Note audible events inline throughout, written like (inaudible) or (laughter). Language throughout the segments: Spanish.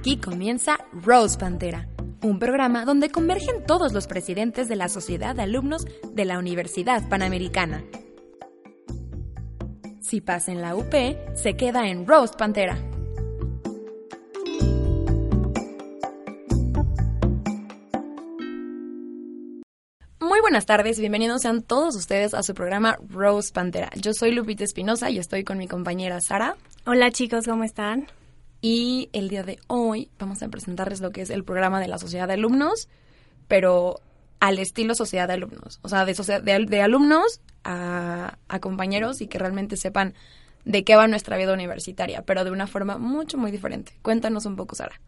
Aquí comienza Rose Pantera, un programa donde convergen todos los presidentes de la Sociedad de Alumnos de la Universidad Panamericana. Si pasa en la UP, se queda en Rose Pantera. Muy buenas tardes bienvenidos sean todos ustedes a su programa Rose Pantera. Yo soy Lupita Espinosa y estoy con mi compañera Sara. Hola chicos, ¿cómo están? Y el día de hoy vamos a presentarles lo que es el programa de la Sociedad de Alumnos, pero al estilo Sociedad de Alumnos. O sea, de, de, de alumnos a, a compañeros y que realmente sepan de qué va nuestra vida universitaria, pero de una forma mucho, muy diferente. Cuéntanos un poco, Sara.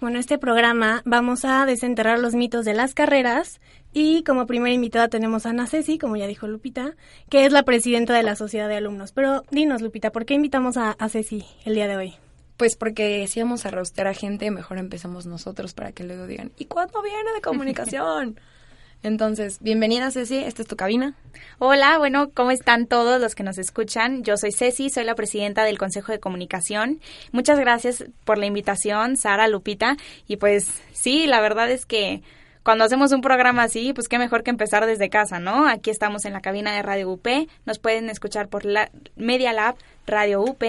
Bueno, este programa vamos a desenterrar los mitos de las carreras y como primera invitada tenemos a Ana Ceci, como ya dijo Lupita, que es la presidenta de la Sociedad de Alumnos. Pero dinos, Lupita, ¿por qué invitamos a, a Ceci el día de hoy? Pues porque si vamos a rostear a gente, mejor empezamos nosotros para que luego digan, ¿y cuándo viene de comunicación? (laughs) Entonces, bienvenida Ceci, esta es tu cabina. Hola, bueno, ¿cómo están todos los que nos escuchan? Yo soy Ceci, soy la presidenta del Consejo de Comunicación. Muchas gracias por la invitación, Sara, Lupita. Y pues sí, la verdad es que cuando hacemos un programa así, pues qué mejor que empezar desde casa, ¿no? Aquí estamos en la cabina de Radio UP, nos pueden escuchar por la Media Lab, Radio UP,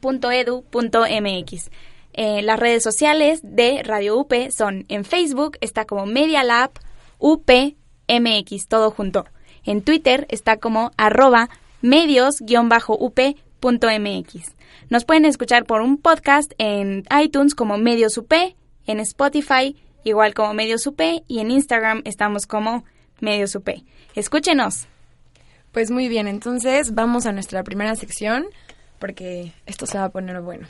.edu.mx. Eh, las redes sociales de Radio UP son en Facebook, está como Media Lab UPMX, todo junto. En Twitter está como arroba medios-up.mx. Nos pueden escuchar por un podcast en iTunes como Medios UP, en Spotify igual como Medios UP y en Instagram estamos como Medios UP. Escúchenos. Pues muy bien, entonces vamos a nuestra primera sección porque esto se va a poner bueno.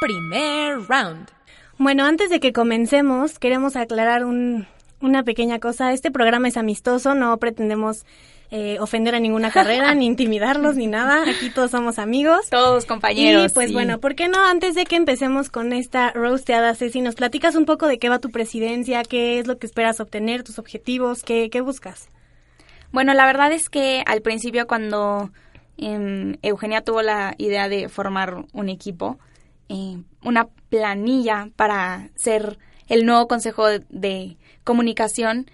Primer round. Bueno, antes de que comencemos, queremos aclarar una pequeña cosa. Este programa es amistoso, no pretendemos eh, ofender a ninguna carrera, (laughs) ni intimidarlos, ni nada. Aquí todos somos amigos. Todos compañeros. Y pues bueno, ¿por qué no antes de que empecemos con esta roasteada, Ceci, nos platicas un poco de qué va tu presidencia, qué es lo que esperas obtener, tus objetivos, qué, qué buscas? Bueno, la verdad es que al principio cuando Eugenia tuvo la idea de formar un equipo, eh, una planilla para ser el nuevo consejo de, comunicación.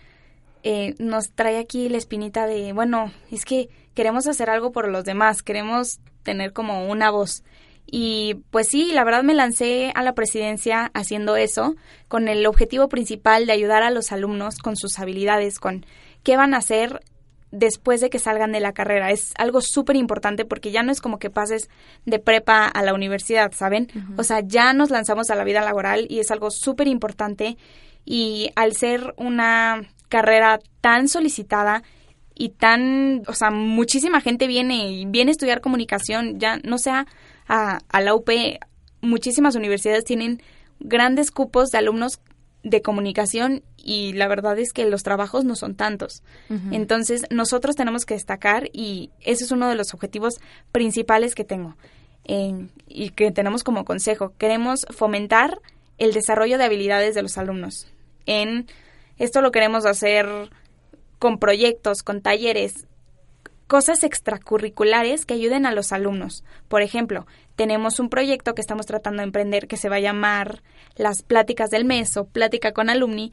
Eh, nos trae aquí la espinita de, bueno, es que queremos hacer algo por los demás, queremos tener como una voz. Y pues sí, la verdad me lancé a la presidencia haciendo eso, con el objetivo principal de ayudar a los alumnos con sus habilidades, con qué van a hacer después de que salgan de la carrera. Es algo súper importante porque ya no es como que pases de prepa a la universidad, ¿saben? O sea, ya nos lanzamos a la vida laboral y es algo súper importante y al ser una carrera tan solicitada y tan, o sea, muchísima gente viene y viene a estudiar comunicación, ya no sea a, a la UP, muchísimas universidades tienen grandes cupos de alumnos de comunicación y la verdad es que los trabajos no son tantos. Entonces, nosotros tenemos que destacar y ese es uno de los objetivos principales que tengo y que tenemos como consejo. Queremos fomentar el desarrollo de habilidades de los alumnos. En esto lo queremos hacer con proyectos, con talleres, cosas extracurriculares que ayuden a los alumnos. Por ejemplo, tenemos un proyecto que estamos tratando de emprender que se va a llamar las pláticas del mes o plática con alumni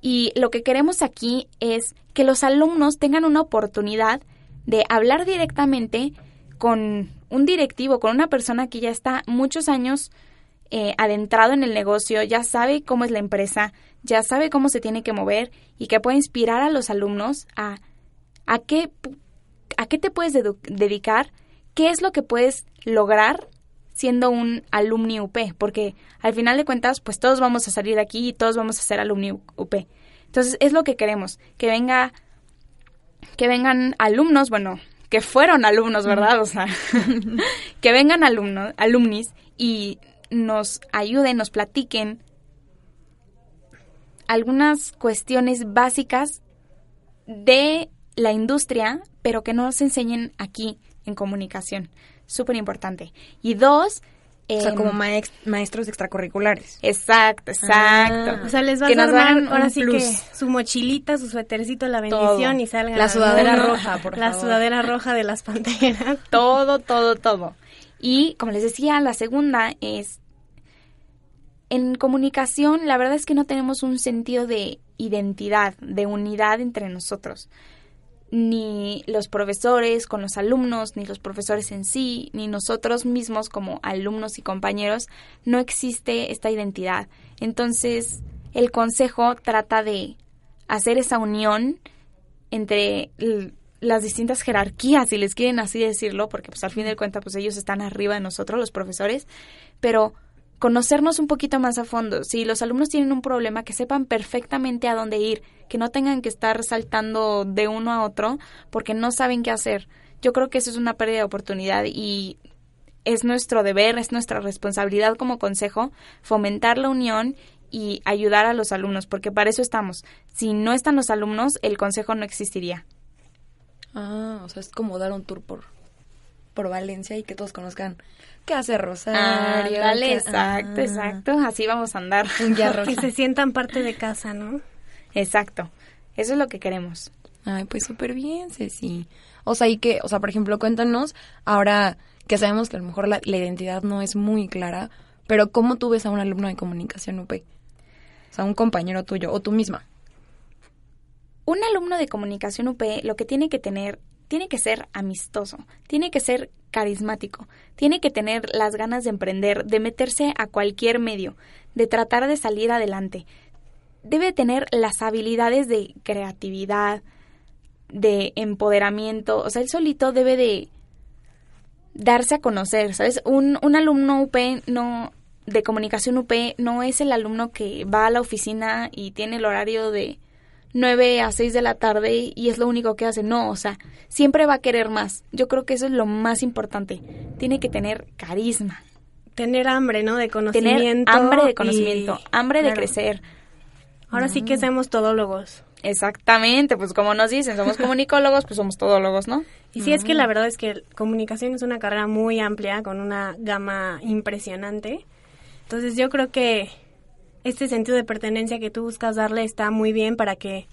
y lo que queremos aquí es que los alumnos tengan una oportunidad de hablar directamente con un directivo, con una persona que ya está muchos años eh, adentrado en el negocio, ya sabe cómo es la empresa, ya sabe cómo se tiene que mover y que puede inspirar a los alumnos a, a, qué, a qué te puedes dedicar, qué es lo que puedes lograr siendo un alumni UP, porque al final de cuentas, pues todos vamos a salir de aquí y todos vamos a ser alumni UP. Entonces, es lo que queremos, que venga que vengan alumnos, bueno, que fueron alumnos, ¿verdad? O sea, (laughs) que vengan alumnos, alumnis y nos ayuden, nos platiquen algunas cuestiones básicas de la industria, pero que no nos enseñen aquí en comunicación. Súper importante. Y dos, o sea, em, como maex- maestros extracurriculares. Exacto, exacto. Ah. O sea, les vas Que a armar dan ahora sí que su mochilita, su suétercito, la bendición Todo. y salgan. La sudadera roja, por La favor. sudadera roja de las panteras. (laughs) todo, todo, todo. Y como les decía, la segunda es, en comunicación, la verdad es que no tenemos un sentido de identidad, de unidad entre nosotros. Ni los profesores con los alumnos, ni los profesores en sí, ni nosotros mismos como alumnos y compañeros, no existe esta identidad. Entonces, el consejo trata de hacer esa unión entre las distintas jerarquías, si les quieren así decirlo, porque pues al fin de cuentas pues ellos están arriba de nosotros, los profesores, pero conocernos un poquito más a fondo. Si los alumnos tienen un problema, que sepan perfectamente a dónde ir, que no tengan que estar saltando de uno a otro porque no saben qué hacer. Yo creo que eso es una pérdida de oportunidad y es nuestro deber, es nuestra responsabilidad como consejo fomentar la unión y ayudar a los alumnos, porque para eso estamos. Si no están los alumnos, el consejo no existiría. Ah, o sea, es como dar un tour por, por Valencia y que todos conozcan qué hace Rosario. Ándale, qué- exacto, ah, exacto. Así vamos a andar. Un (laughs) Que se sientan parte de casa, ¿no? Exacto. Eso es lo que queremos. Ay, pues súper bien, Ceci. O sea, y que, o sea, por ejemplo, cuéntanos, ahora que sabemos que a lo mejor la, la identidad no es muy clara, pero ¿cómo tú ves a un alumno de comunicación UP? O sea, un compañero tuyo o tú misma. Un alumno de comunicación UP lo que tiene que tener, tiene que ser amistoso, tiene que ser carismático, tiene que tener las ganas de emprender, de meterse a cualquier medio, de tratar de salir adelante. Debe tener las habilidades de creatividad, de empoderamiento, o sea, él solito debe de darse a conocer, ¿sabes? Un, un alumno UP no de comunicación UP no es el alumno que va a la oficina y tiene el horario de 9 a 6 de la tarde y es lo único que hace. No, o sea, siempre va a querer más. Yo creo que eso es lo más importante. Tiene que tener carisma, Tener hambre, ¿no? De tener conocimiento. hambre de y- conocimiento, hambre de crecer. Ahora sí que somos todólogos. Exactamente, pues como nos dicen, somos (laughs) comunicólogos, pues somos todólogos, ¿no? Y sí, es que la verdad es que comunicación es una carrera muy amplia, con una gama impresionante. Entonces yo creo que este sentido de pertenencia que tú buscas darle está muy bien para que,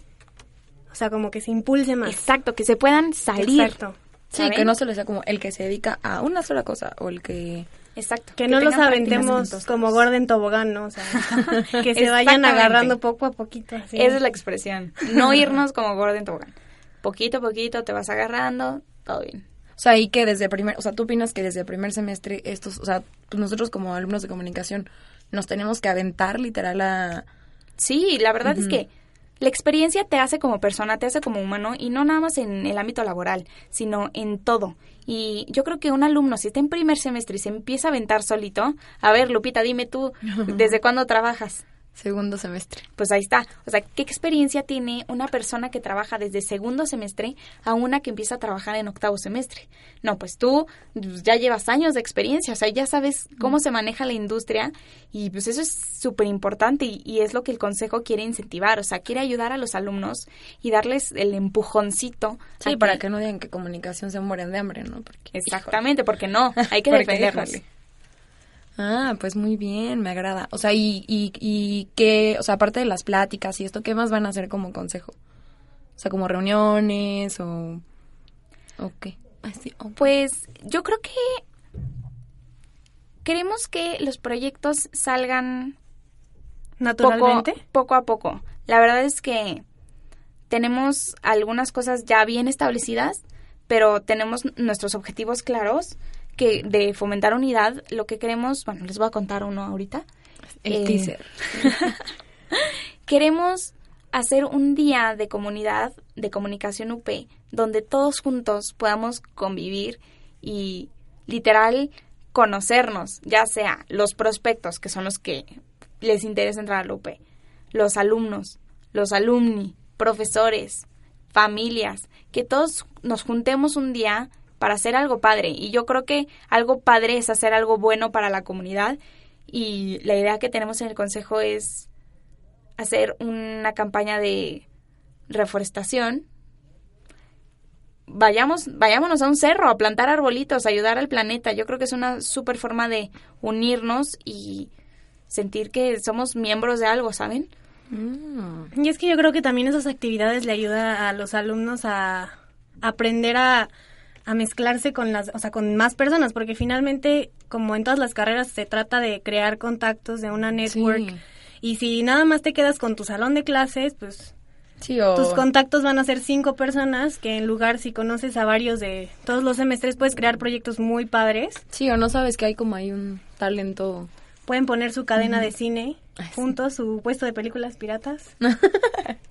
o sea, como que se impulse más. Exacto, que se puedan salir. Exacto. Sí, ¿saben? que no se le sea como el que se dedica a una sola cosa o el que... Exacto. Que no los aventemos como. Gordon Tobogán, ¿no? O sea, (laughs) que se vayan agarrando poco a poquito. Así. Esa es la expresión. No irnos como Gordon Tobogán. Poquito a poquito te vas agarrando, todo bien. O sea, y que desde primer, o sea, tú opinas que desde primer semestre estos, o sea, pues nosotros como alumnos de comunicación nos tenemos que aventar literal a... Sí, la verdad es que la experiencia te hace como persona, te hace como humano y no nada más en el ámbito laboral, sino en todo. Y yo creo que un alumno, si está en primer semestre y se empieza a aventar solito, a ver, Lupita, dime tú, (laughs) ¿desde cuándo trabajas? Segundo semestre. Pues ahí está. O sea, ¿qué experiencia tiene una persona que trabaja desde segundo semestre a una que empieza a trabajar en octavo semestre? No, pues tú pues, ya llevas años de experiencia, o sea, ya sabes cómo se maneja la industria y pues eso es súper importante y, y es lo que el consejo quiere incentivar, o sea, quiere ayudar a los alumnos y darles el empujoncito. Sí, para que no digan que comunicación se mueren de hambre, ¿no? Porque, Exactamente, porque no, hay que (laughs) defendernos. híjole. Ah, pues muy bien, me agrada. O sea, y, y, y qué, o sea, aparte de las pláticas y esto, ¿qué más van a hacer como consejo? O sea, como reuniones o... ¿O qué? Pues yo creo que queremos que los proyectos salgan Naturalmente. Poco, poco a poco. La verdad es que tenemos algunas cosas ya bien establecidas, pero tenemos nuestros objetivos claros que de fomentar unidad. Lo que queremos, bueno, les voy a contar uno ahorita. el Eh, teaser. (laughs) Queremos hacer un día de comunidad, de comunicación UP, donde todos juntos podamos convivir y literal conocernos, ya sea los prospectos, que son los que les interesa entrar a la UP, los alumnos, los alumni, profesores, familias, que todos nos juntemos un día para hacer algo padre. Y yo creo que algo padre es hacer algo bueno para la comunidad. Y la idea que tenemos en el Consejo es hacer una campaña de reforestación. Vayamos, vayámonos a un cerro a plantar arbolitos, ayudar al planeta. Yo creo que es una super forma de unirnos y sentir que somos miembros de algo, ¿saben? Mm. Y es que yo creo que también esas actividades le ayuda a los alumnos a aprender a, a mezclarse con las, o sea, con más personas, porque finalmente, como en todas las carreras, se trata de crear contactos, de una network. Y si nada más te quedas con tu salón de clases, pues tus contactos van a ser cinco personas, que en lugar si conoces a varios de todos los semestres, puedes crear proyectos muy padres. Sí, o no sabes que hay como hay un talento. Pueden poner su cadena de cine juntos, su puesto de películas piratas. (laughs)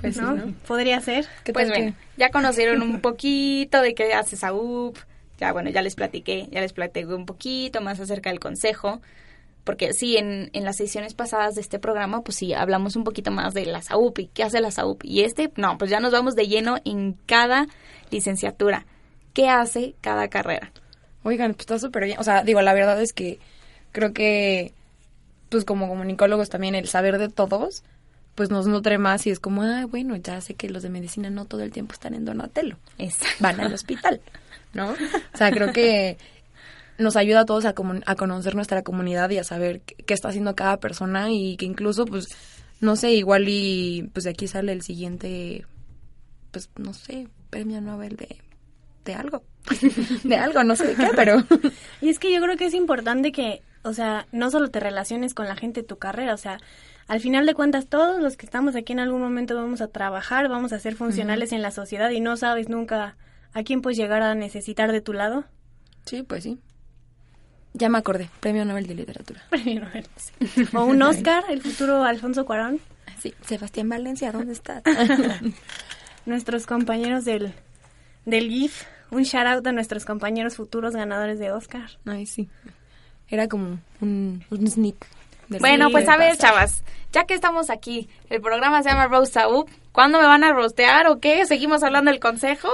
pues ¿no? Podría ser. Pues bueno, ya conocieron un poquito de qué hace SAUP. Ya, bueno, ya les platiqué, ya les platiqué un poquito más acerca del consejo porque sí, en, en las sesiones pasadas de este programa, pues sí, hablamos un poquito más de la SAUP y qué hace la SAUP. Y este, no, pues ya nos vamos de lleno en cada licenciatura. ¿Qué hace cada carrera? Oigan, pues está súper bien. O sea, digo, la verdad es que creo que, pues como comunicólogos también, el saber de todos, pues nos nutre más y es como, ah, bueno, ya sé que los de medicina no todo el tiempo están en Donatello. Exacto. Van al hospital, ¿no? O sea, creo que (laughs) nos ayuda a todos a, a conocer nuestra comunidad y a saber qué, está haciendo cada persona y que incluso, pues, no sé, igual y pues de aquí sale el siguiente, pues, no sé, premio Nobel de, de algo. de algo, no sé de qué, pero... (laughs) y es que yo creo que es importante que, o sea, no solo te relaciones con la gente de tu carrera, o sea, al final de cuentas todos los que estamos aquí en algún momento vamos a trabajar, vamos a ser funcionales en la sociedad y no sabes nunca a quién puedes llegar a necesitar de tu lado. Sí, pues sí. Ya me acordé, Premio Nobel de Literatura. (laughs) Premio Nobel. O un Oscar, el futuro Alfonso Cuarón. Sí, Sebastián Valencia, ¿dónde estás? (laughs) nuestros compañeros del, del GIF. Un shout out a nuestros compañeros futuros ganadores de Oscar. Ay, sí. Era como un, un sneak. Bueno, pues a ver, chavas, ya que estamos aquí, el programa se llama Roast Up. ¿Cuándo me van a rostear o qué? ¿Seguimos hablando del consejo?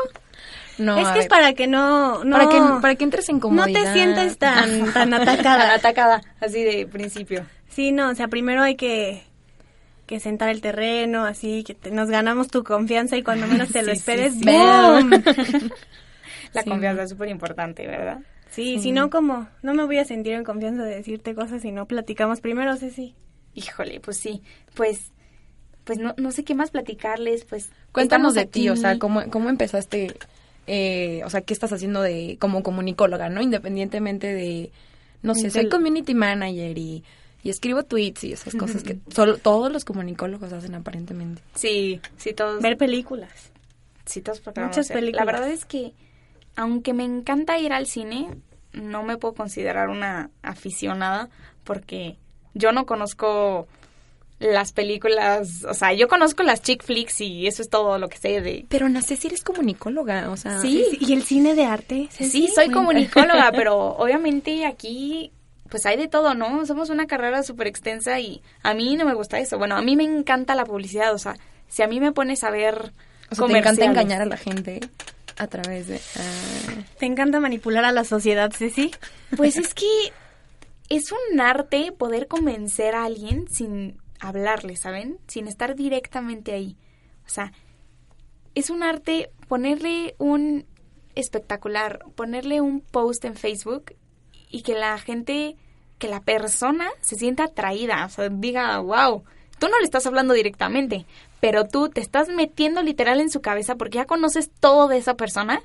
No, es que es para que no, no, para que para que entres en comodidad. No te sientes tan (laughs) tan atacada, atacada así de principio. Sí, no, o sea, primero hay que que sentar el terreno, así que nos ganamos tu confianza y cuando menos te lo (laughs) esperes, ¡boom! (laughs) La confianza es súper importante, ¿verdad? Sí, si no, como no me voy a sentir en confianza de decirte cosas si no platicamos primero, sí Híjole, pues sí, pues pues no, no sé qué más platicarles, pues cuéntanos de ti, o sea, cómo cómo empezaste eh, o sea, qué estás haciendo de como comunicóloga, ¿no? Independientemente de, no sé, soy community manager y, y escribo tweets y esas cosas que solo, todos los comunicólogos hacen aparentemente. Sí, sí, todos. Ver películas. Sí, todos Muchas películas. La verdad es que, aunque me encanta ir al cine, no me puedo considerar una aficionada porque yo no conozco las películas, o sea, yo conozco las chick flicks y eso es todo lo que sé de... Pero nací si eres comunicóloga, o sea... Sí, ¿y el cine de arte? Sí, soy comunicóloga, (laughs) pero obviamente aquí pues hay de todo, ¿no? Somos una carrera súper extensa y a mí no me gusta eso. Bueno, a mí me encanta la publicidad, o sea, si a mí me pones a ver... O sea, te encanta engañar a la gente a través de... Ah. Te encanta manipular a la sociedad, sí Pues es que es un arte poder convencer a alguien sin hablarle, ¿saben? Sin estar directamente ahí. O sea, es un arte ponerle un espectacular, ponerle un post en Facebook y que la gente, que la persona se sienta atraída, o sea, diga, wow, tú no le estás hablando directamente, pero tú te estás metiendo literal en su cabeza porque ya conoces todo de esa persona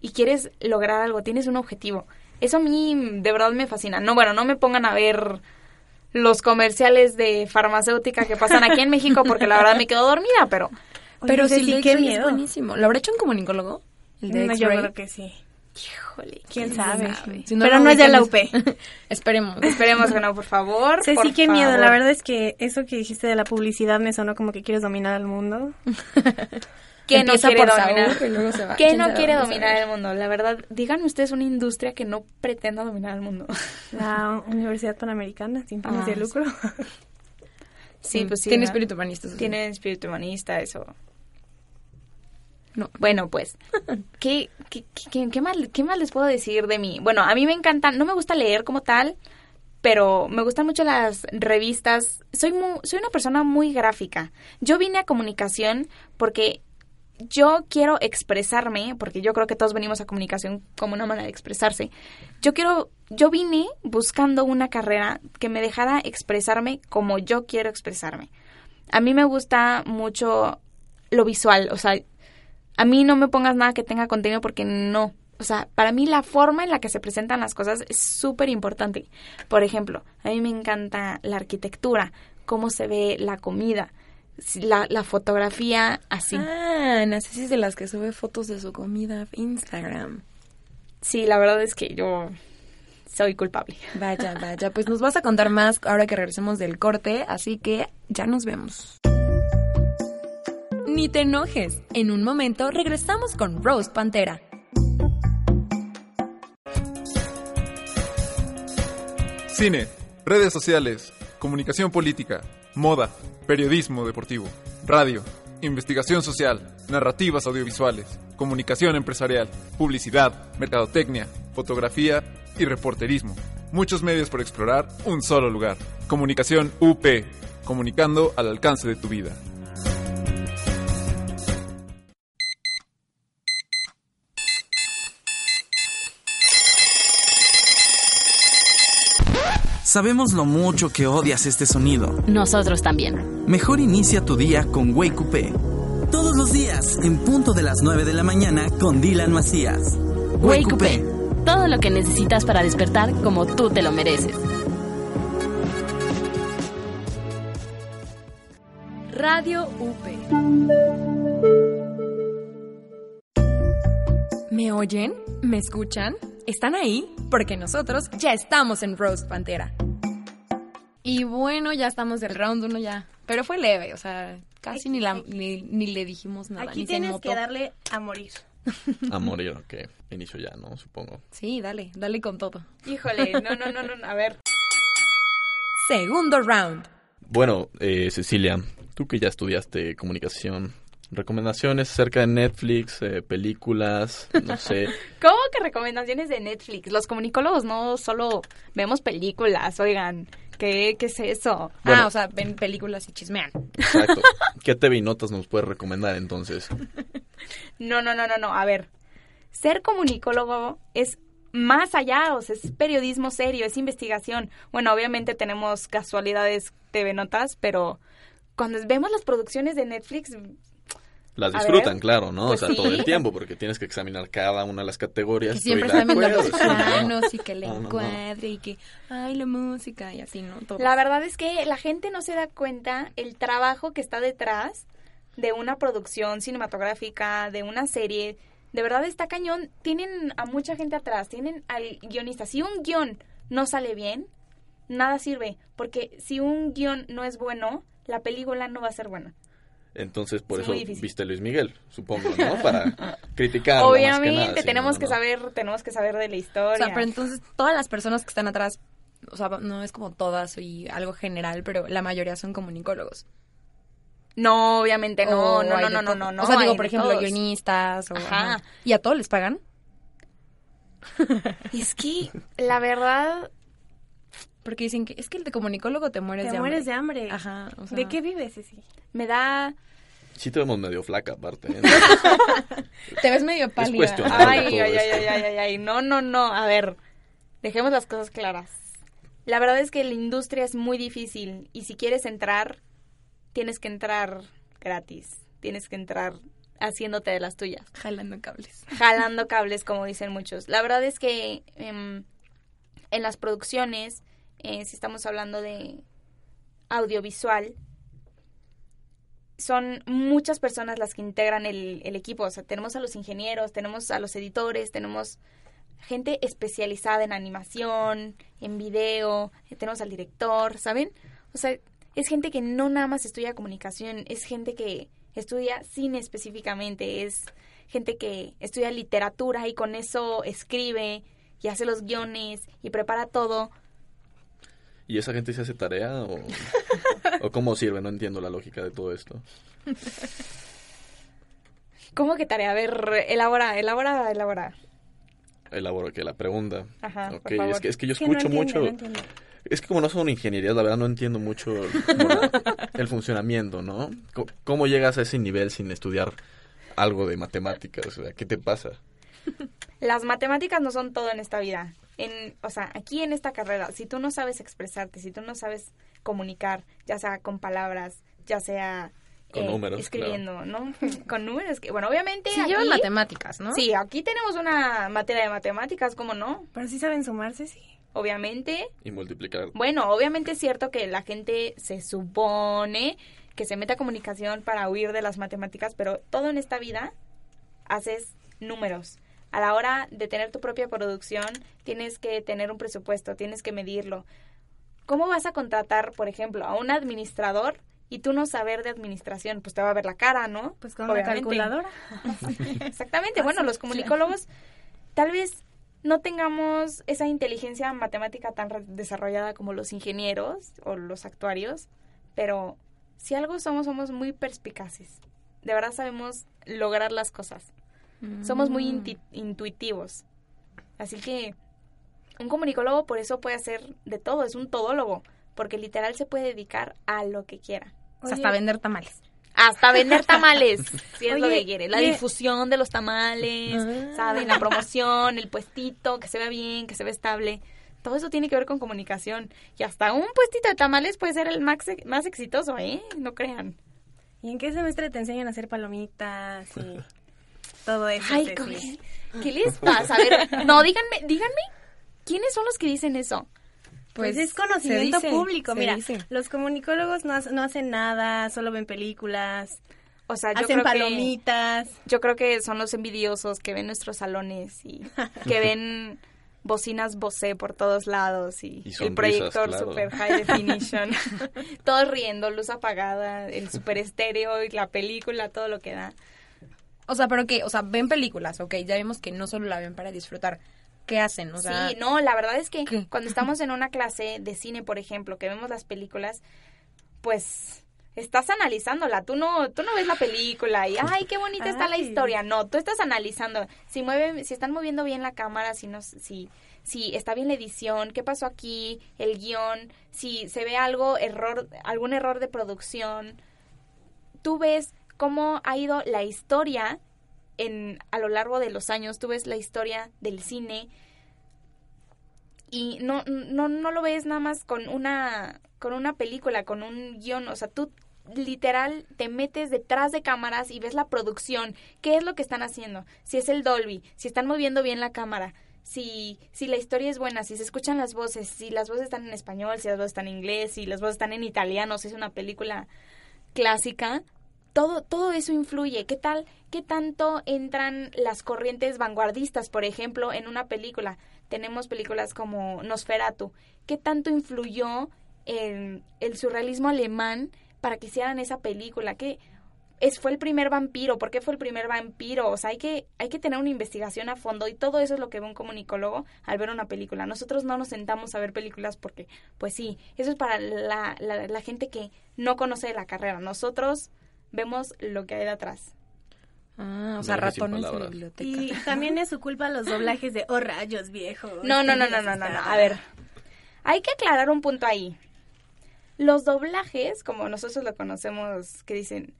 y quieres lograr algo, tienes un objetivo. Eso a mí de verdad me fascina. No, bueno, no me pongan a ver los comerciales de farmacéutica que pasan aquí en (laughs) México porque la verdad me quedo dormida, pero... pero sí, sí qué miedo. es buenísimo. ¿Lo habrá hecho un comunicólogo? El de yo creo que sí. Híjole, quién, sabe. pero no, es de la UP. (laughs) Esperemos. Esperemos que no, por favor. (laughs) Sí, sí, qué miedo. La verdad es que eso que dijiste de la publicidad me sonó como que quieres dominar al mundo. (laughs) ¿Qué no quiere dominar? ¿Qué no quiere dominar el mundo? La verdad, díganme ustedes una industria que no pretenda dominar el mundo. La Universidad Panamericana, sin fines de ah, lucro. Sí, pues sí. Tiene espíritu humanista. Tiene espíritu humanista, eso. No. Bueno, pues, (laughs) ¿qué, qué, qué, qué más, ¿qué más les puedo decir de mí? Bueno, a mí me encanta, no me gusta leer como tal, pero me gustan mucho las revistas. Soy, mu- soy una persona muy gráfica. Yo vine a comunicación porque yo quiero expresarme, porque yo creo que todos venimos a comunicación como una manera de expresarse. Yo quiero, yo vine buscando una carrera que me dejara expresarme como yo quiero expresarme. A mí me gusta mucho lo visual, o sea, a mí no me pongas nada que tenga contenido porque no. O sea, para mí la forma en la que se presentan las cosas es súper importante. Por ejemplo, a mí me encanta la arquitectura, cómo se ve la comida, la, la fotografía así. Ah, es de las que sube fotos de su comida a Instagram. Sí, la verdad es que yo soy culpable. Vaya, vaya, pues nos vas a contar más ahora que regresemos del corte, así que ya nos vemos. Ni te enojes, en un momento regresamos con Rose Pantera. Cine, redes sociales, comunicación política, moda, periodismo deportivo, radio, investigación social, narrativas audiovisuales, comunicación empresarial, publicidad, mercadotecnia, fotografía y reporterismo. Muchos medios por explorar, un solo lugar. Comunicación UP, comunicando al alcance de tu vida. Sabemos lo mucho que odias este sonido. Nosotros también. Mejor inicia tu día con Wake Coupé. Todos los días, en punto de las 9 de la mañana, con Dylan Macías. Wake Coupé. Todo lo que necesitas para despertar como tú te lo mereces. Radio UP. ¿Me oyen? ¿Me escuchan? ¿Están ahí? Porque nosotros ya estamos en Roast Pantera. Y bueno, ya estamos del round uno ya. Pero fue leve, o sea, casi ni, la, ni, ni le dijimos nada. Aquí ni tienes que darle a morir. A morir, ok. Inicio ya, ¿no? Supongo. Sí, dale, dale con todo. Híjole, no, no, no, no, a ver. Segundo round. Bueno, eh, Cecilia, tú que ya estudiaste comunicación, recomendaciones acerca de Netflix, eh, películas, no sé. (laughs) ¿Cómo que recomendaciones de Netflix? Los comunicólogos no solo vemos películas, oigan. ¿Qué, qué es eso? Bueno. Ah, o sea, ven películas y chismean. Exacto. (laughs) ¿Qué TV y notas nos puedes recomendar entonces? No, no, no, no, no. A ver, ser comunicólogo es más allá, o sea, es periodismo serio, es investigación. Bueno, obviamente tenemos casualidades TV Notas, pero cuando vemos las producciones de Netflix, Las disfrutan, claro, ¿no? pues o sea, todo el tiempo, (laughs) porque tienes que examinar cada una de las categorías. Siempre están viendo los acuerdo, sí, ¿no? planos y que el No, no, no. encuadre y que, ay, la música y así, ¿no? Todo. la verdad es que la gente no se da cuenta el trabajo que está detrás de una producción cinematográfica, de una serie. De verdad está cañón. Tienen a mucha gente atrás, tienen al guionista. Si un guion no sale bien, nada sirve, porque si un guion no es bueno, la película no va a ser buena. Entonces, por Sí, eso viste Luis Miguel, supongo, ¿no? Para (laughs) criticar. más que Obviamente nada, tenemos no, que no. saber, tenemos que saber de la O historia. sea, pero entonces todas las personas que están atrás, o sea, no es como todas y algo general, pero la mayoría son comunicólogos. No, obviamente no, O no, no, no, no, no, no. O sea, digo, por ejemplo, todos. guionistas o... Ajá. ajá. ¿Y a todos les pagan? Es que, la verdad, Porque dicen que es que el de comunicólogo te mueres Te de mueres de hambre. hambre. Ajá, o sea... ¿De qué vives, Ceci? me da... Sí te vemos medio flaca, aparte. ¿eh? Te ves medio pálida. Ay, todo ay, ay, ay, ay, ay, no, no, no. A ver, dejemos las cosas claras. La verdad es que la industria es muy difícil y si quieres entrar, tienes que entrar gratis. Tienes que entrar haciéndote de las tuyas. Jalando cables. jalando cables, como dicen muchos. La verdad es que em, en las producciones, eh, si estamos hablando de audiovisual, son muchas personas las que integran el, el equipo. O sea, tenemos a los ingenieros, tenemos a los editores, tenemos gente especializada en animación, en video, eh, tenemos al director, ¿saben? O sea, es gente que no nada más estudia comunicación, es gente que estudia cine específicamente, es gente que estudia literatura y con eso escribe y hace los guiones y prepara todo. ¿Y esa gente se hace tarea o, o cómo sirve? No entiendo la lógica de todo esto. (laughs) ¿Cómo que tarea? A ver, elabora, elabora, elabora. Elaboro que la pregunta. Ajá, Ok, por favor. es que, es que yo no escucho entiende, mucho... no entiende. Es que como no son ingenierías, la verdad no entiendo mucho (laughs) el funcionamiento, ¿no? ¿Cómo llegas a ese nivel sin estudiar algo de matemáticas? O sea, ¿qué te pasa? (laughs) Las matemáticas no son todo en esta vida. En, o sea, aquí en esta carrera, si tú no sabes expresarte, si tú no sabes comunicar, ya sea con palabras, ya sea Con números, escribiendo, ¿no? (laughs) con números, que bueno, obviamente Sí, aquí, llevan matemáticas, ¿no? Sí, aquí tenemos una materia de matemáticas, ¿cómo no? Pero sí saben sumarse, sí. Obviamente, Y multiplicar. bueno, obviamente es cierto que la gente se supone que se mete a comunicación para huir de las matemáticas, pero todo en esta vida haces números. A la hora de tener tu propia producción, tienes que tener un presupuesto, tienes que medirlo. ¿Cómo vas a contratar, por ejemplo, a un administrador y tú no saber de administración? Pues te va a ver la cara, ¿no? Pues con una calculadora. (laughs) Exactamente. Bueno, los comunicólogos tal vez no tengamos esa inteligencia matemática tan desarrollada como los ingenieros o los actuarios, pero si algo somos, somos muy perspicaces. De verdad sabemos lograr las cosas. Somos muy inti- intuitivos. Así que un comunicólogo por eso puede hacer de todo, es un todólogo, porque literal se puede dedicar a lo que quiera. O sea, hasta vender tamales. Hasta vender tamales, (laughs) si es lo que quiere. La y- difusión de los tamales, Ah. ¿saben? La promoción, el puestito, que se vea bien, que se vea estable. Todo eso tiene que ver con comunicación. Y hasta un puestito de tamales puede ser el más, más exitoso, ¿eh? No crean. ¿Y en qué semestre te enseñan a hacer palomitas y todo eso? Ay? ¿qué- ¿qué les pasa? A ver, no, díganme, díganme, ¿quiénes son los que dicen eso? Pues, es se conocimiento dice, público. Mira, dice. los comunicólogos no, no hacen nada, solo ven películas, O sea, yo hacen creo que... palomitas. Yo creo que son los envidiosos que ven nuestros salones y que (laughs) ven bocinas Bose por todos lados y, Y el proyector claro. super high definition. (laughs) Todos riendo, luz apagada, el super estéreo y la película, todo lo que da. O sea, pero que, o sea, ven películas, ok, ya vimos que no solo la ven para disfrutar. ¿Qué hacen? O sea, sí, no, la verdad es que ¿Qué? cuando estamos en una clase de cine, por ejemplo, que vemos las películas, pues estás analizándola. Tú no, tú no ves la película y ay, qué bonita está la historia. No, tú estás analizando. Si mueven, si están moviendo bien la cámara, si no, si, si está bien la edición, qué pasó aquí, el guion, si se ve algo error, algún error de producción. Tú ves cómo ha ido la historia en, a lo largo de los años, tú ves la historia del cine y no, no, no lo ves nada más con una, con una película, con un guion, o sea, tú literal te metes detrás de cámaras y ves la producción, qué es lo que están haciendo, si es el Dolby, si están moviendo bien la cámara, si, si la historia es buena, si se escuchan las voces, si las voces están en español, si las voces están en inglés, si las voces están en italiano, si es una película clásica, todo, todo eso influye. ¿Qué tal? ¿Qué tanto entran las corrientes vanguardistas, por ejemplo, en una película? Tenemos películas como Nosferatu. ¿Qué tanto influyó el, el surrealismo alemán para que hicieran esa película? ¿Qué es, fue el primer vampiro? ¿Por qué fue el primer vampiro? O sea, hay que, hay que tener una investigación a fondo y todo eso es lo que ve un comunicólogo al ver una película. Nosotros no nos sentamos a ver películas porque, pues sí, eso es para la, la, gente que no conoce la carrera. Nosotros vemos lo que hay detrás. Ah, o sea, ratones en la biblioteca. Y también es su culpa los doblajes de Oh rayos viejo. (laughs) No, no, no, no, no, no, no. A ver, hay que aclarar un punto ahí. Los doblajes, como nosotros lo conocemos, que dicen,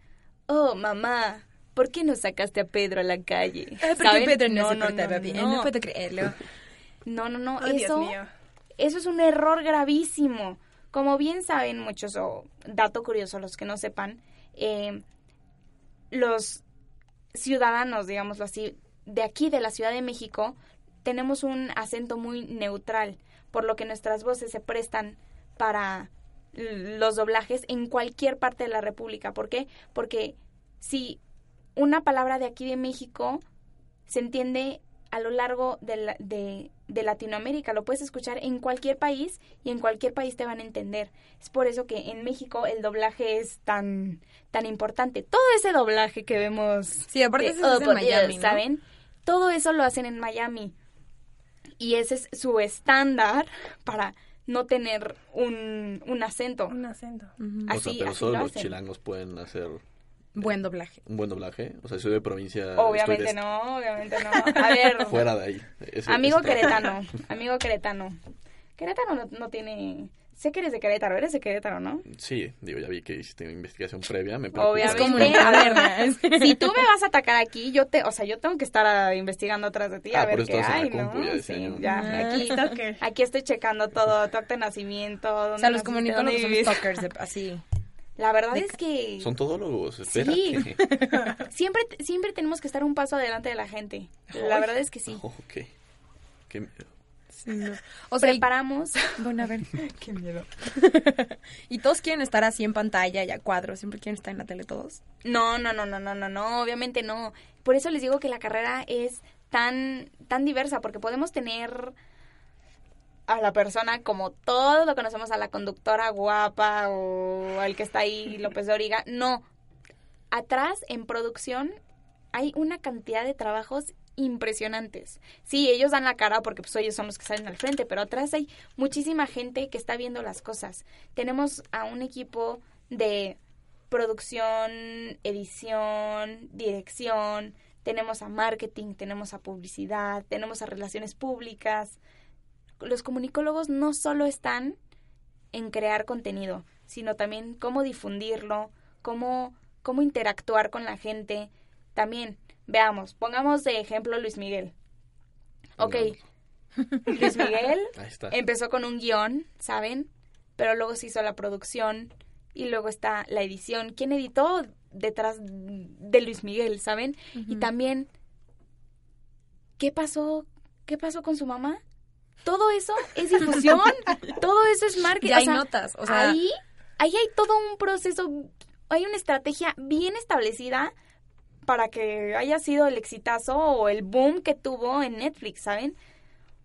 oh, mamá, ¿por qué no sacaste a Pedro a la calle? ¿Saben? no, no, no, no. puedo creerlo. No, no, no, Oh, Dios eso, mío. eso es un error gravísimo. Como bien saben muchos, o dato curioso, los que no sepan, eh, los ciudadanos, digámoslo así, de aquí, de la Ciudad de México, tenemos un acento muy neutral, por lo que nuestras voces se prestan para los doblajes en cualquier parte de la República. ¿Por qué? Porque si una palabra de aquí de México se entiende a lo largo de, la- de, de Latinoamérica. Lo puedes escuchar en cualquier país y en cualquier país te van a entender. Es por eso que en México el doblaje es tan, tan importante. Todo ese doblaje que vemos Sí, aparte de, eso se hace en por Miami, Dios", ¿no? ¿saben? Todo eso lo hacen en Miami. Y ese es su estándar para no tener un, un acento. Un acento. Ujú. O sea, Así, pero así solo lo los hacen. chilangos pueden hacer Buen doblaje. un buen doblaje. O sea, soy de provincia. Obviamente de- no, obviamente no. (laughs) A ver, Fuera de ahí. Ese- amigo ese queretano, amigo queretano. Querétaro no, no tiene... Sé que eres de Querétaro, eres de Querétaro, ¿no? Sí, digo, ya vi que hiciste una investigación previa. Me. Obviamente, a ver, (laughs) si tú me vas a atacar aquí, yo te, o sea, yo tengo que estar ah, investigando atrás de ti Ah, a ver por eso qué hay, ¿no? compu, ya decía Sí, ya, Ah, aquí, estoy checando todo, tu acta de nacimiento, O dónde sea, los comunicólogos son stalkers, de- así. (laughs) La verdad de- es que Son todólogos, espérate. Sí. (laughs) siempre, siempre tenemos que estar un paso adelante de la gente. La verdad es que sí. Oh, ok. Qué miedo. O sea, y- Preparamos. bueno, a ver, (laughs) (laughs) qué miedo. y todos quieren estar así en pantalla y a cuadro, siempre quieren estar en la tele todos. No, no, no, no, no, no, no, obviamente no. Por eso les digo que la carrera es tan, tan diversa, porque podemos tener a la persona como todos lo conocemos, a la conductora guapa o al que está ahí López de Origa. No, atrás en producción hay una cantidad de trabajos impresionantes. Sí, ellos dan la cara porque pues ellos son los que salen al frente, pero atrás hay muchísima gente que está viendo las cosas. Tenemos a un equipo de producción, edición, dirección, tenemos a marketing, tenemos a publicidad, tenemos a relaciones públicas. Los comunicólogos no solo están en crear contenido, sino también cómo difundirlo, cómo, cómo interactuar con la gente. También, veamos, pongamos de ejemplo Luis Miguel. Ok, (laughs) Luis Miguel empezó con un guion, ¿saben? Pero luego se hizo la producción y luego está la edición. ¿Quién editó detrás de Luis Miguel, ¿saben? Y también, ¿qué pasó? ¿Qué pasó con su mamá? Todo eso es difusión, (laughs) todo eso es marketing. Ya hay o sea, notas, o sea- ahí, ahí hay todo un proceso, hay una estrategia bien establecida para que haya sido el exitazo o el boom que tuvo en Netflix, ¿saben?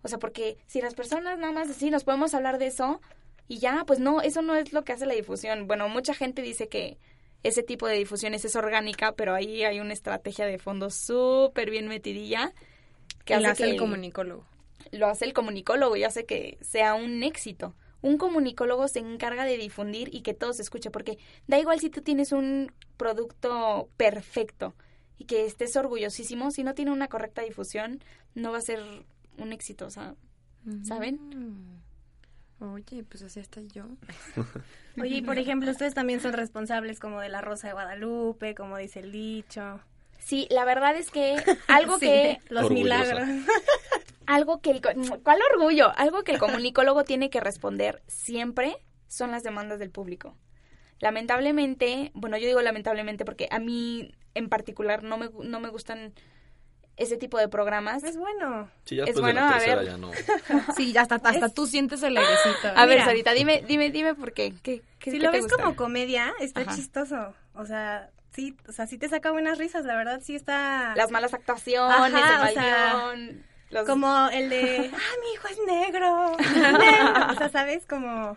O sea, porque si las personas nada más así nos podemos hablar de eso y ya, pues no, eso no es lo que hace la difusión. Bueno, mucha gente dice que ese tipo de difusiones es orgánica, pero ahí hay una estrategia de fondo súper bien metidilla que hace el comunicólogo. Lo hace el comunicólogo y hace que sea un éxito. Un comunicólogo se encarga de difundir y que todo se escuche, porque da igual si tú tienes un producto perfecto y que estés orgullosísimo, si no tiene una correcta difusión, no va a ser un éxito, o sea, ¿saben? Mm. Oye, pues así está yo. (laughs) Oye, y por ejemplo, ustedes también son responsables como de la Rosa de Guadalupe, como dice el dicho. Sí, la verdad es que (laughs) algo Sí, que los Orgullosa. milagros. Algo que el co- ¿cuál orgullo? Algo que el comunicólogo (laughs) tiene que responder siempre son las demandas del público. Lamentablemente, bueno, yo digo lamentablemente porque a mí en particular no me no me gustan ese tipo de programas. Es bueno. Sí, ya Es bueno, de la a ver. ya no. (laughs) Sí, hasta, hasta tú sientes el airecito. A ver. Sarita, dime dime dime por qué. ¿Qué, qué- Si qué lo te ves gusta? como comedia, está Ajá. chistoso. O sea, sí, o sea, sí te saca buenas risas, la verdad sí está las malas actuaciones, Ajá, el o sea, guion, los- como el de, (laughs) ah, mi hijo es negro. negro". O sea, ¿sabes? Como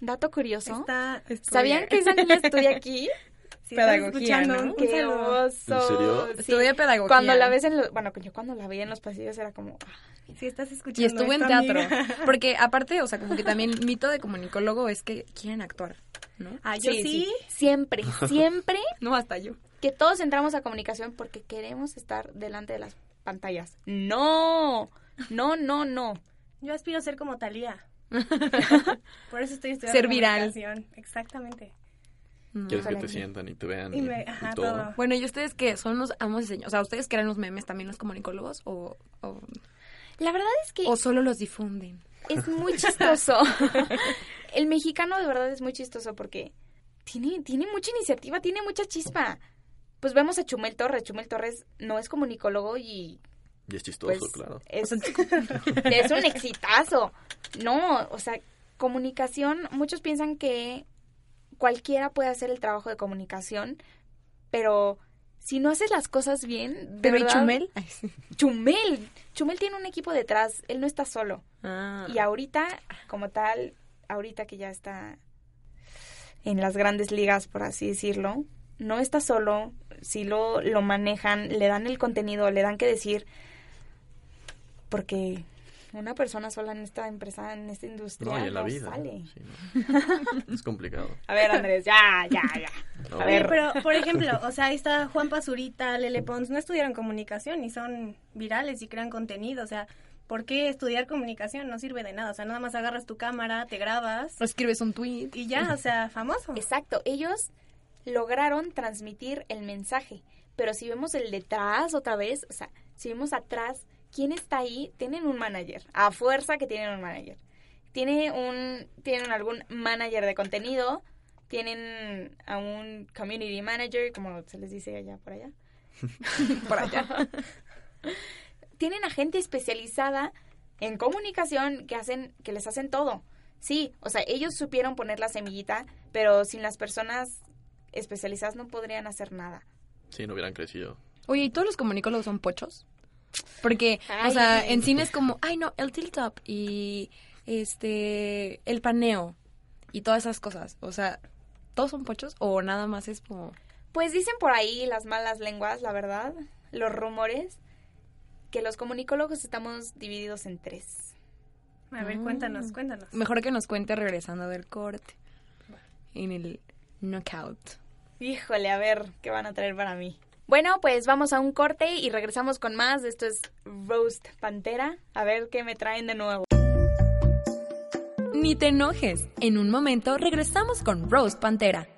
dato curioso. está ¿Sabían que esa niña estudia aquí? (laughs) Pedagogía, ¿no? ¡Qué oso! ¿En serio? Sí. Estudia pedagogía. Cuando la ves en los, bueno, yo cuando la veía en los pasillos era como, ah, Si estás escuchando Y estuvo en teatro. amiga. (laughs) Porque aparte, o sea, como que también mito de comunicólogo es que quieren actuar, ¿no? Ah, yo sí. Siempre, siempre No, hasta yo. que todos entramos a comunicación porque queremos estar delante de las pantallas. No, no, no, no. Yo aspiro a ser como Talía. (laughs) Por eso estoy estudiando Ser viral. Exactamente. No. Quieres que te sientan y te vean Y y, me- y ajá, todo. todo. Bueno, ¿y ustedes qué? ¿Son los amos y señores? O sea, ¿ustedes crean los memes también los comunicólogos o, o, La verdad es que o solo los difunden? es muy (laughs) chistoso. (laughs) El mexicano de verdad es muy chistoso porque tiene, tiene mucha iniciativa, tiene mucha chispa. Pues vemos a Chumel Torres. Chumel Torres no es comunicólogo y Y es chistoso, pues claro. es, (laughs) es un exitazo. No, o sea, comunicación, muchos piensan que cualquiera puede hacer el trabajo de comunicación, pero si no haces las cosas bien, de ¿Pero y verdad- Chumel? Chumel, Chumel tiene un equipo detrás, él no está solo. Ah. Y ahorita, como tal, ahorita que ya está en las grandes ligas, por así decirlo, no está solo, si lo, lo manejan, le dan el contenido, le dan que decir, porque una persona sola en esta empresa, en esta industria, No, y en la no vida. sale. sí, ¿no? (laughs) es complicado. A ver, Andrés, ya, ya, ya. No. A ver, pero por ejemplo, (laughs) o sea, ahí está Juan Pazurita, Lele Pons, no estudiaron comunicación y son virales y crean contenido, o sea, ¿por qué estudiar comunicación? No sirve de nada, o sea, nada más agarras tu cámara, te grabas O escribes un tweet. y ya, o sea, famoso. Exacto, ellos lograron transmitir el mensaje, pero si vemos el detrás otra vez, o sea, si vemos atrás, ¿quién está ahí? Tienen un manager, a fuerza que tienen un manager. Tiene un, tienen algún manager de contenido, tienen a un community manager, como se les dice allá por allá. (laughs) por allá. tienen a gente especializada en comunicación que hacen, que les hacen todo. Sí, o sea, ellos supieron poner la semillita, pero sin las personas especializadas no podrían hacer nada. Sí, no hubieran crecido. Oye, ¿y todos los comunicólogos son pochos? Porque, o Ay. sea, en cine es como, ay no, el tilt up y este, el paneo y todas esas cosas. O sea, ¿todos son pochos o nada más es como... Pues dicen por ahí las malas lenguas, la verdad, los rumores, que los comunicólogos estamos divididos en tres. A ver, Ah. cuéntanos, cuéntanos. Mejor que nos cuente regresando del corte. En el knockout. Híjole, a ver, ¿qué van a traer para mí? Bueno, pues vamos a un corte y regresamos con más. Esto es Roast Pantera. A ver qué me traen de nuevo. Ni te enojes. En un momento regresamos con Roast Pantera.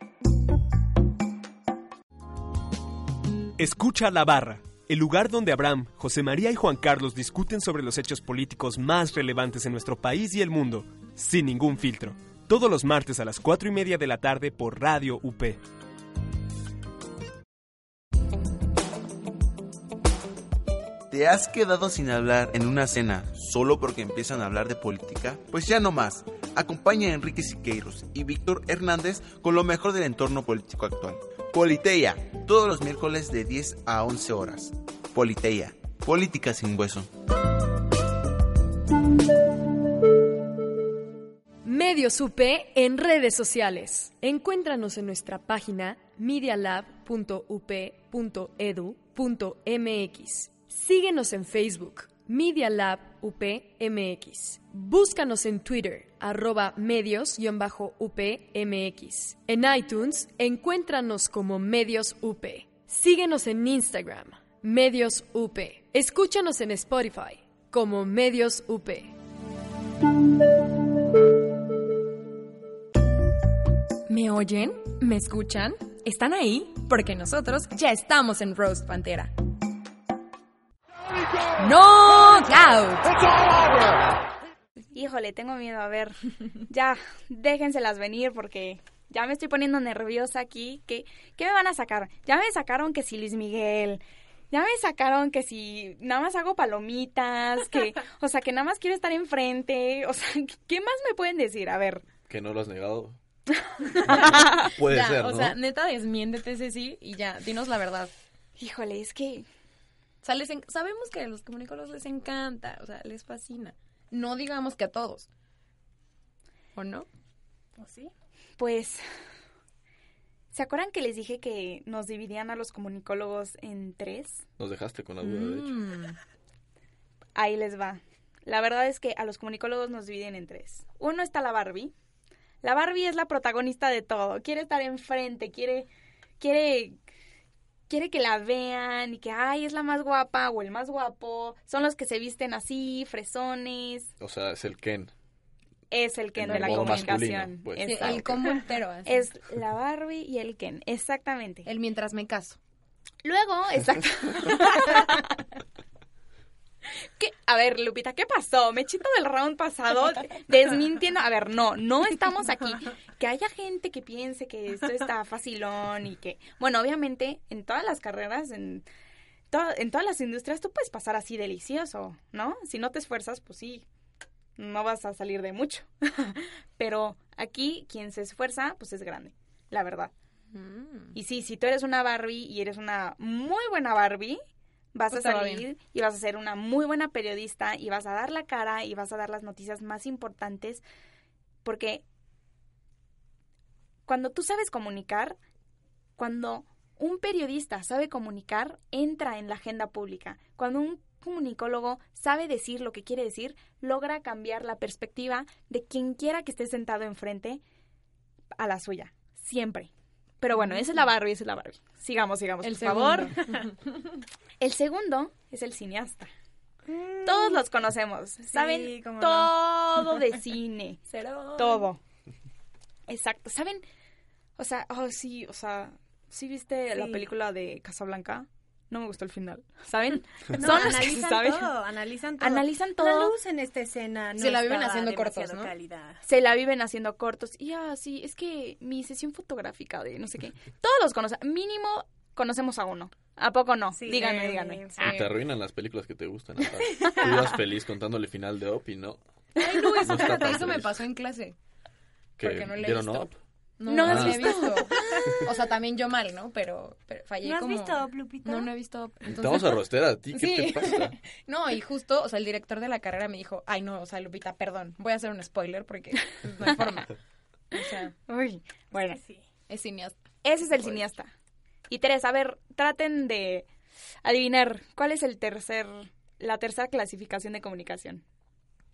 Escucha La Barra, el lugar donde Abraham, José María y Juan Carlos discuten sobre los hechos políticos más relevantes en nuestro país y el mundo, sin ningún filtro. Todos los martes a las 4 y media de la tarde por Radio UP. ¿Te has quedado sin hablar en una cena solo porque empiezan a hablar de política? Pues ya no más. Acompaña a Enrique Siqueiros y Víctor Hernández con lo mejor del entorno político actual. Politeia, todos los miércoles de 10 a 11 horas. Politeia, política sin hueso. Medios UP en redes sociales. Encuéntranos en nuestra página medialab.up.edu.mx. Síguenos en Facebook, Media Lab UPMX. Búscanos en Twitter, arroba medios-upmx. En iTunes, encuéntranos como Medios UP. Síguenos en Instagram, Medios UP. Escúchanos en Spotify, como Medios UP. ¿Me oyen? ¿Me escuchan? ¿Están ahí? Porque nosotros ya estamos en Roast Pantera. ¡Knockout! Híjole, tengo miedo. A ver, ya, déjenselas venir porque ya me estoy poniendo nerviosa aquí. ¿Qué, ¿Qué me van a sacar? Ya me sacaron que si Luis Miguel. Ya me sacaron que si nada más hago palomitas, que, (laughs) o sea, que nada más quiero estar enfrente. O sea, ¿qué más me pueden decir? A ver. Que no lo has negado. (laughs) Puede Ya, ser, o ¿no? sea, neta, desmiéntete, Ceci, y ya, dinos la verdad. Híjole, es que O sea, les en- sabemos que a los comunicólogos les encanta, o sea, les fascina. No digamos que a todos. ¿O no? ¿O sí? Pues, ¿se acuerdan que les dije que nos dividían a los comunicólogos en tres? Nos dejaste con la duda, de hecho. Mm. Ahí les va. La verdad es que a los comunicólogos nos dividen en tres. Uno está la Barbie. La Barbie es la protagonista de todo. Quiere estar enfrente, quiere, quiere, quiere que la vean y que, ay, es la más guapa o el más guapo. Son los que se visten así, fresones. O sea, es el Ken. Es el Ken El de la comunicación. pues. Sí, el combo entero. así. Es la Barbie y el Ken, exactamente. el mientras me caso. Luego, exacto. (laughs) (laughs) ¿Qué? A ver, Lupita, ¿qué pasó? Me chito del round pasado desmintiendo. A ver, no, no estamos aquí. Que haya gente que piense que esto está facilón y que, bueno, obviamente en todas las carreras, en, to- en todas las industrias, tú puedes pasar así delicioso, ¿no? Si no te esfuerzas, pues sí, no vas a salir de mucho. (laughs) Pero aquí, quien se esfuerza, pues es grande, la verdad. Mm. Y sí, si tú eres una Barbie y eres una muy buena Barbie, vas Pues a va salir y vas a ser una muy buena periodista y vas a dar la cara y vas a dar las noticias más importantes porque cuando tú sabes comunicar, cuando un periodista sabe comunicar, entra en la agenda pública. Cuando un comunicólogo sabe decir lo que quiere decir, logra cambiar la perspectiva de quien quiera que esté sentado enfrente a la suya. Siempre. Pero bueno, esa es la Barbie, esa es la Barbie. Sigamos, sigamos, El por favor. (laughs) el segundo es el cineasta. Todos los conocemos, saben no. todo de (laughs) cine. Cero. Todo. Exacto. ¿Saben? O sea, oh, sí, o sea, ¿sí viste la Sí. película de Casablanca? No me gustó el final. ¿Saben? (laughs) No, Son los que se analizan saben. todo, analizan todo. Analizan todo. La luz en esta escena no Se la viven haciendo cortos, ¿no? calidad. Se la viven haciendo cortos. Y ah, sí, es que mi sesión fotográfica de no sé qué. Todos los conocen. Mínimo conocemos a uno. ¿A poco no? Sí, díganme, eh, díganme. sí. Ah. Te arruinan las películas que te gustan. Tú ibas (laughs) feliz contándole el final de Op y no. Ay, no, eso, No eso me pasó en clase. Que Porque no le he dieron visto. Op. No, ¿No no, has visto? visto. O sea, también yo mal, ¿no? Pero, pero fallé ¿No has como... visto, Lupita? No, no he visto. Entonces... Te vamos a rostear a ti. ¿Qué Sí. te pasa? (laughs) No, y justo, o sea, el director de la carrera me dijo, ay, no, o sea, Lupita, perdón, voy a hacer un spoiler porque pues, no hay forma. O sea, Uy, bueno. Sí. es cineasta. Ese es el cineasta. Y Teresa, a ver, traten de adivinar cuál es el tercer, la tercera clasificación de comunicación.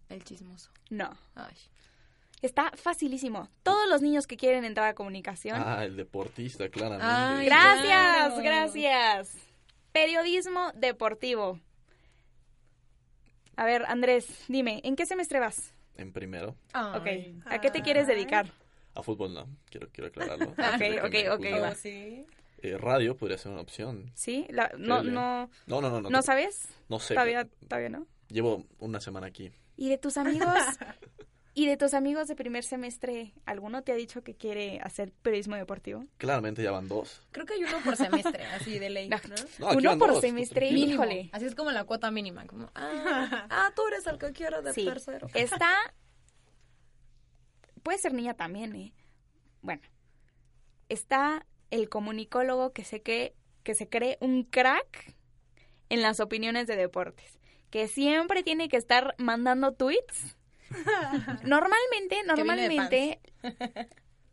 El chismoso. No. Ay. Está facilísimo. Todos los niños que quieren entrar a comunicación. Ah, el deportista, claramente. Ay, gracias, claro. gracias. Periodismo deportivo. A ver, Andrés, dime, ¿en qué semestre vas? En primero. Ay. Ok, ¿a qué te quieres dedicar? A fútbol no. Quiero, quiero aclararlo. (laughs) Ok, ok, ok, va. sí. Eh, radio podría ser una opción. ¿Sí? La- no, no, No, no, no. ¿No te- sabes? No sé. Todavía, todavía no. Llevo una semana aquí. ¿Y de tus amigos? (laughs) ¿Y de tus amigos de primer semestre, alguno te ha dicho que quiere hacer periodismo deportivo? Claramente ya van dos. Creo que hay uno por semestre, así de ley, (laughs) ¿no? Uno por dos, semestre, híjole. Así es como la cuota mínima, como, ah, ah, tú eres el que quiero de Sí. tercero. (laughs) Está. Puede ser niña también, ¿eh? Bueno. Está el comunicólogo que se, que, que se cree un crack en las opiniones de deportes. Que siempre tiene que estar mandando tweets. (laughs) Normalmente, normalmente,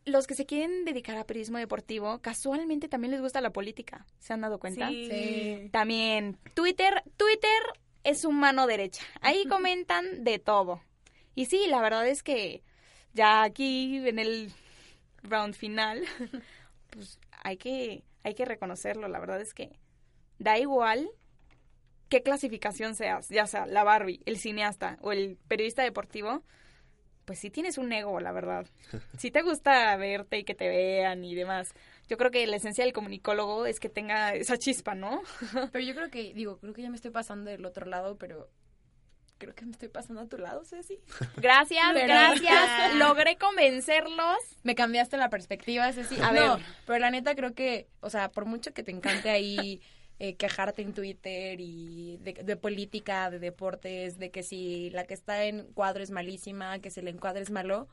los que se quieren dedicar a periodismo deportivo, casualmente también les gusta la política. ¿Se han dado cuenta? Sí. Sí. También Twitter, Twitter es su mano derecha. Ahí comentan de todo. Y sí, la verdad es que ya aquí en el round final, (laughs) pues hay que, hay que reconocerlo. La verdad es que da igual qué clasificación seas, ya sea la Barbie, el cineasta o el periodista deportivo, pues sí tienes un ego, la verdad. (laughs) Sí te gusta verte y que te vean y demás. Yo creo que la esencia del comunicólogo es que tenga esa chispa, ¿no? (laughs) Pero yo creo que, digo, creo que ya me estoy pasando del otro lado, pero creo que me estoy pasando a tu lado, Ceci. (laughs) Gracias, Pero- gracias. Logré convencerlos. Me cambiaste la perspectiva, Ceci. A No, ver. pero la neta creo que, o sea, por mucho que te encante ahí eh, quejarte en Twitter y de, de política, de deportes, de que si la que está en cuadro es malísima, que si el encuadre es malo,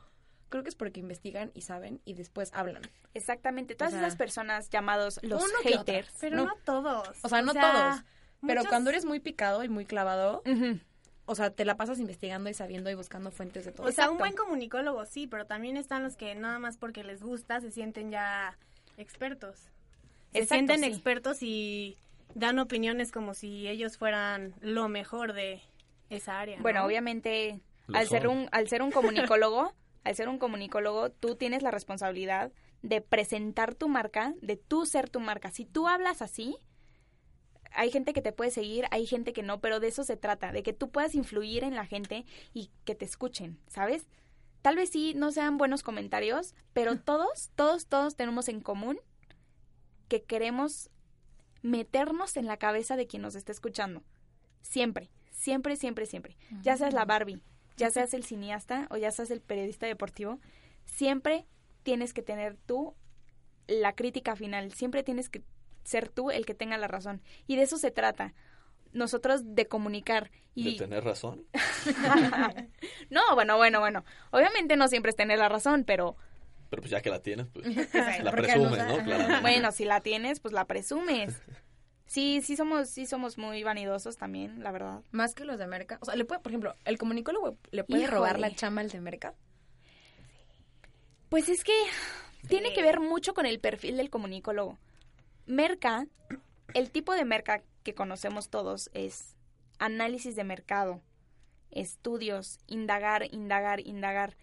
creo que es porque investigan y saben y después hablan. Exactamente, todas O sea, esas personas llamados los haters. Pero no, todos. O sea, no sea, todos. Pero muchos- cuando eres muy picado y muy clavado, o sea, te la pasas investigando y sabiendo y buscando fuentes de todo. O sea, un buen comunicólogo sí, pero también están los que nada más porque les gusta se sienten ya expertos. Se Exacto, sienten sí. expertos y dan opiniones como si ellos fueran lo mejor de esa área. Bueno, ¿no? obviamente, Lo al ser un al ser un comunicólogo, (laughs) al ser un comunicólogo, tú tienes la responsabilidad de presentar tu marca, de tú ser tu marca. Si tú hablas así, hay gente que te puede seguir, hay gente que no, pero de eso se trata, de que tú puedas influir en la gente y que te escuchen, ¿sabes? Tal vez sí no sean buenos comentarios, pero (laughs) todos, todos, todos tenemos en común que queremos meternos en la cabeza de quien nos está escuchando. Siempre, siempre, siempre, siempre. Ya seas la Barbie, ya seas el cineasta o ya seas el periodista deportivo, siempre tienes que tener tú la crítica final, siempre tienes que ser tú el que tenga la razón. Y de eso se trata. Nosotros de comunicar y De tener razón. (laughs) (laughs) no, bueno, bueno, bueno. Obviamente no siempre es tener la razón, pero Pero pues ya que la tienes, pues la ¿por qué presumes, no? bueno, si la tienes, pues la presumes. (laughs) Sí, sí somos, sí somos muy vanidosos también, la verdad. Más que los de Merca. O sea, le puede, por ejemplo, el comunicólogo le puede Híjole. robar la chamba al de Merca. Pues es que tiene que ver mucho con el perfil del comunicólogo. Merca, el tipo de merca que conocemos todos es análisis de mercado, estudios, indagar, indagar, indagar.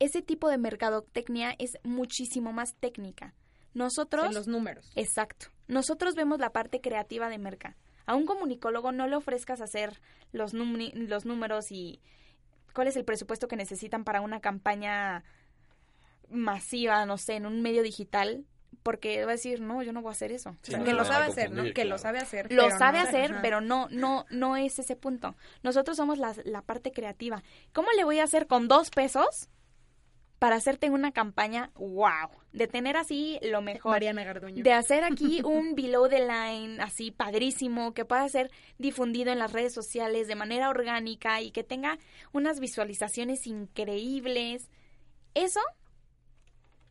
Ese tipo de mercadotecnia es muchísimo más técnica. Nosotros... En los números. Exacto. Nosotros vemos la parte creativa de merca. A un comunicólogo no le ofrezcas hacer los, los números y cuál es el presupuesto que necesitan para una campaña masiva, no sé, en un medio digital, porque va a decir, no, yo no voy a hacer eso. O sea, que lo sabe hacer, ¿no? Que lo sabe hacer. Lo sabe no- hacer, Ajá. pero no, no, no es ese punto. Nosotros somos la, la parte creativa. ¿Cómo le voy a hacer con dos pesos para hacerte una campaña, wow, de tener así lo mejor? Mariana Garduño. De hacer aquí un below the line así padrísimo, que pueda ser difundido en las redes sociales de manera orgánica y que tenga unas visualizaciones increíbles. Eso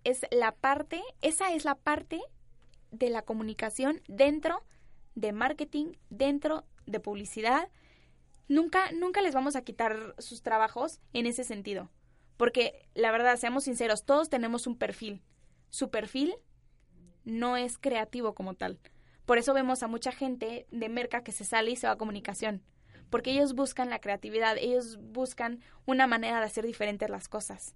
es la parte, esa es la parte de la comunicación dentro de marketing, dentro de publicidad. Nunca, nunca les vamos a quitar sus trabajos en ese sentido. Porque la verdad, seamos sinceros, todos tenemos un perfil. Su perfil no es creativo como tal. Por eso vemos a mucha gente de merca que se sale y se va a comunicación. Porque ellos buscan la creatividad, ellos buscan una manera de hacer diferentes las cosas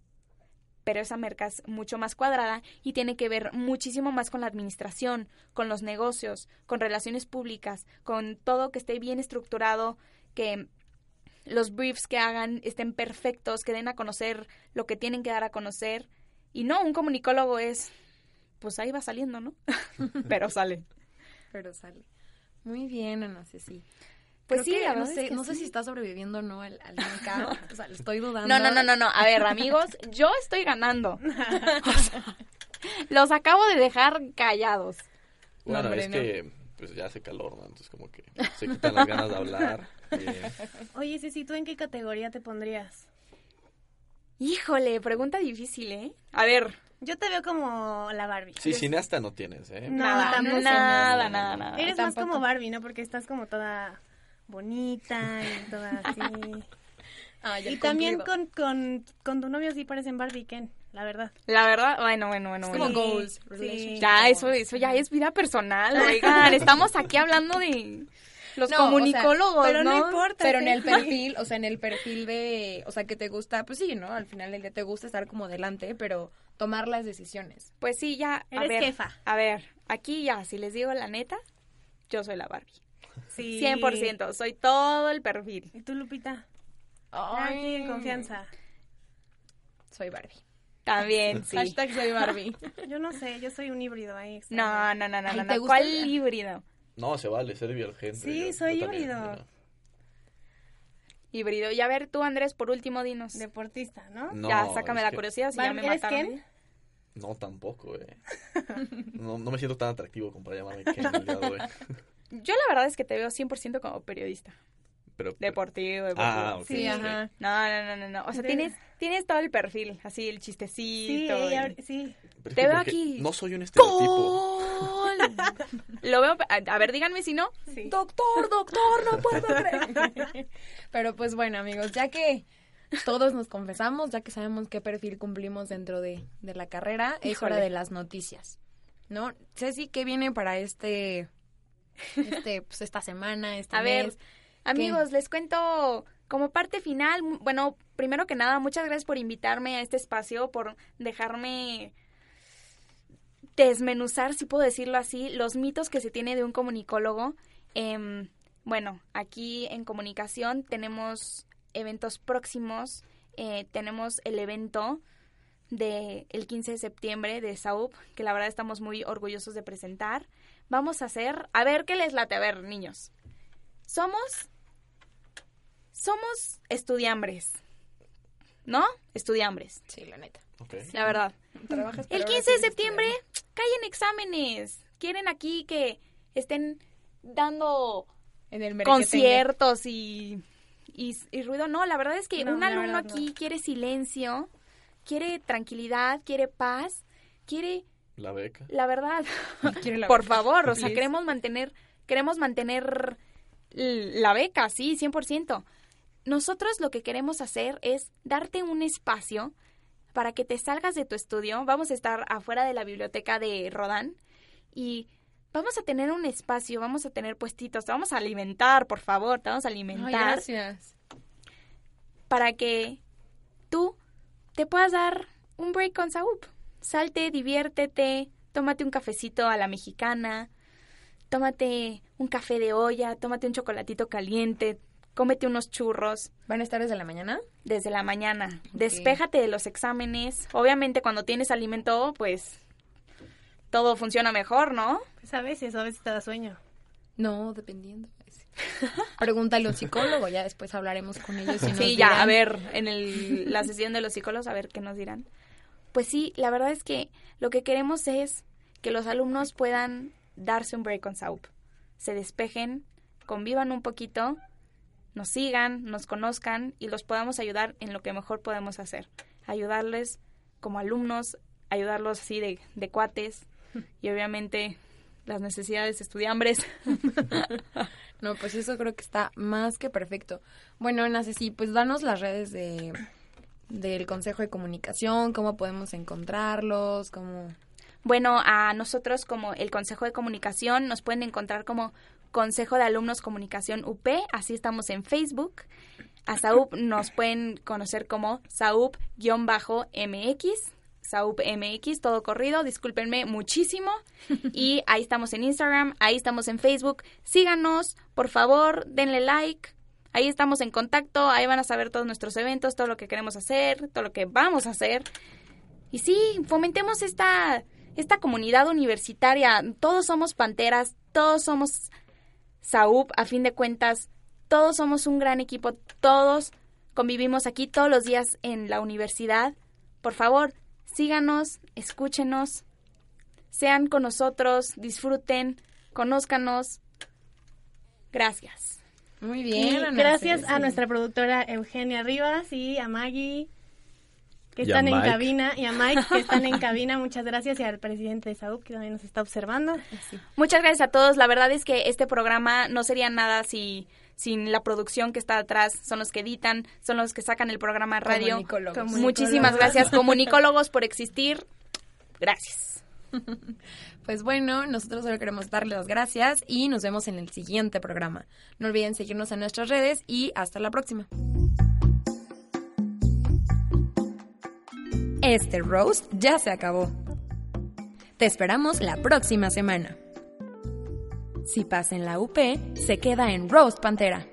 pero esa merca es mucho más cuadrada y tiene que ver muchísimo más con la administración, con los negocios, con relaciones públicas, con todo que esté bien estructurado, que los briefs que hagan estén perfectos, que den a conocer lo que tienen que dar a conocer. Y no, un comunicólogo es, pues ahí va saliendo, ¿no? (laughs) pero sale. Pero sale. Muy bien, Ana Ceci. Pues Creo sí, que la no sé, es que no sé si está sobreviviendo o no al, al mercado. (laughs) (laughs) O sea, le estoy dudando. No, no, no, no, no. A ver, amigos, yo estoy ganando. O sea, los acabo de dejar callados. Bueno, hombre, es no. que pues ya hace calor, ¿no? Entonces como que se quitan las ganas de hablar. (laughs) Oye, Ceci, ¿tú en qué categoría te pondrías? Híjole, pregunta difícil, ¿eh? A ver. Yo te veo como la Barbie. sí, cineasta no tienes, ¿eh? No, Nada, nada, nada, nada. Eres tampoco. más como Barbie, ¿no? Porque estás como toda bonita y toda (laughs) así. Ah, ya y también con, con, con tu novio sí parecen Barbie y Ken, la verdad. La verdad, bueno, bueno, bueno. Es bueno. como goals. Sí. Ya, eso, eso ya es vida personal, oigan. Estamos aquí hablando de los No, o sea, comunicólogos, pero no ¿no? importa. Pero en el (laughs) perfil, o sea, en el perfil de, o sea, que te gusta, pues sí, ¿no? Al final del día te gusta estar como delante, pero tomar las decisiones. Pues sí, ya. A Eres ver, jefa. A ver, aquí ya, si les digo la neta, yo soy la Barbie. Sí. 100%, soy todo el perfil. ¿Y tú, Lupita? Aquí en confianza. Soy Barbie. También, sí. Hashtag soy Barbie. (laughs) Yo no sé, yo soy un híbrido ahí. No, no, no, no, Ay, no, ¿te no. gusta ¿Cuál el- híbrido? No, se vale ser divergente. Sí, yo- soy yo también, híbrido. Híbrido. Y a ver, tú, Andrés, por último, dinos. Deportista, ¿no? No, ya, sácame la que- curiosidad, si ya me ¿eres mataron. Ken? No, tampoco, eh. (laughs) No, no me siento tan atractivo como para llamarme Ken el día de hoy. (laughs) Yo la verdad es que te veo 100% como periodista. Pero, Deportivo, deportivo. Ah, ok, Sí, ajá. No, no, no, no, no. O sea, De- tienes, tienes todo el perfil, así el Sí, chistecito. ella- y- sí. Te veo aquí. No soy un estereotipo. ¡Gol! (laughs) Lo veo, a, ver, díganme si no. Sí. Doctor, doctor, no puedo (laughs) creer. Pero pues bueno, amigos, ya que todos nos confesamos, ya que sabemos qué perfil cumplimos dentro de, de la carrera, es hora de las noticias. ¿No? Ceci, ¿qué viene para este, este, pues esta semana, este A ver, mes? amigos, les cuento como parte final. Bueno, primero que nada, muchas gracias por invitarme a este espacio, por dejarme desmenuzar, si puedo decirlo así, los mitos que se tiene de un comunicólogo. Em, bueno, aquí en comunicación tenemos eventos próximos. eh, tenemos el evento del el 15 de septiembre de SAUP, que la verdad estamos muy orgullosos de presentar. Vamos a hacer, a ver qué les late, a ver, niños. Somos, somos estudiambres, ¿no? Estudiambres, Sí, la neta. La verdad. El ahora 15 de septiembre caen exámenes. Quieren aquí que estén dando En el merequetengue. conciertos y, y, y ruido. No, la verdad es que No, un alumno no. aquí quiere silencio, quiere tranquilidad, quiere paz, quiere, La beca. la verdad, Quiere la por beca. favor, o sea, queremos mantener, queremos mantener la beca, sí, 100%. Nosotros lo que queremos hacer es darte un espacio para que te salgas de tu estudio. Vamos a estar afuera de la biblioteca de Rodán y vamos a tener un espacio, vamos a tener puestitos, te vamos a alimentar, por favor, te vamos a alimentar. gracias. Para que tú te puedas dar un break con Saup. Salte, diviértete, tómate un cafecito a la mexicana, tómate un café de olla, tómate un chocolatito caliente, cómete unos churros. ¿Van a estar desde la mañana? Desde la mañana. Despéjate de los exámenes. Obviamente cuando tienes alimento, pues todo funciona mejor, ¿no? Pues a veces, a veces te da sueño. No, dependiendo. (laughs) Pregúntale a un psicólogo, ya después hablaremos con ellos. Y sí, ya, a ver, en el, la sesión de los psicólogos, a ver qué nos dirán. Pues sí, la verdad es que lo que queremos es que los alumnos puedan darse un break con SAUP. Se despejen, convivan un poquito, nos sigan, nos conozcan y los podamos ayudar en lo que mejor podemos hacer. Ayudarles como alumnos, ayudarlos así de, de cuates y obviamente las necesidades estudiambres. (laughs) no, pues eso creo que está más que perfecto. Bueno, Nace, sí, pues danos las redes de del Consejo de Comunicación, cómo podemos encontrarlos, cómo... Bueno, a nosotros como el Consejo de Comunicación nos pueden encontrar como Consejo de Alumnos Comunicación UP, así estamos en Facebook. A SAUP (laughs) nos pueden conocer como SAUP-MX, SAUP MX, todo corrido, discúlpenme muchísimo. Y (laughs) ahí estamos en Instagram, ahí estamos en Facebook. Síganos, por favor, denle like. Ahí estamos en contacto, ahí van a saber todos nuestros eventos, todo lo que queremos hacer, todo lo que vamos a hacer. Y sí, fomentemos esta, esta comunidad universitaria. Todos somos panteras, todos somos SAUP, a fin de cuentas, todos somos un gran equipo, todos convivimos aquí todos los días en la universidad. Por favor, síganos, escúchenos, sean con nosotros, disfruten, conózcanos. Gracias. Muy bien. gracias a nuestra productora Eugenia Rivas y a Maggie que están en cabina y a Mike que están en (laughs) cabina. Muchas gracias y al presidente de SAUP que también nos está observando. Muchas gracias a todos. La verdad es que este programa no sería nada si sin la producción que está atrás, son los que editan, son los que sacan el programa radio. Muchísimas gracias, comunicólogos, (laughs) por existir. Gracias. (laughs) Pues bueno, nosotros solo queremos darles las gracias y nos vemos en el siguiente programa. No olviden seguirnos en nuestras redes y hasta la próxima. Este roast ya se acabó. Te esperamos la próxima semana. Si pasa en la UP, se queda en Roast Pantera.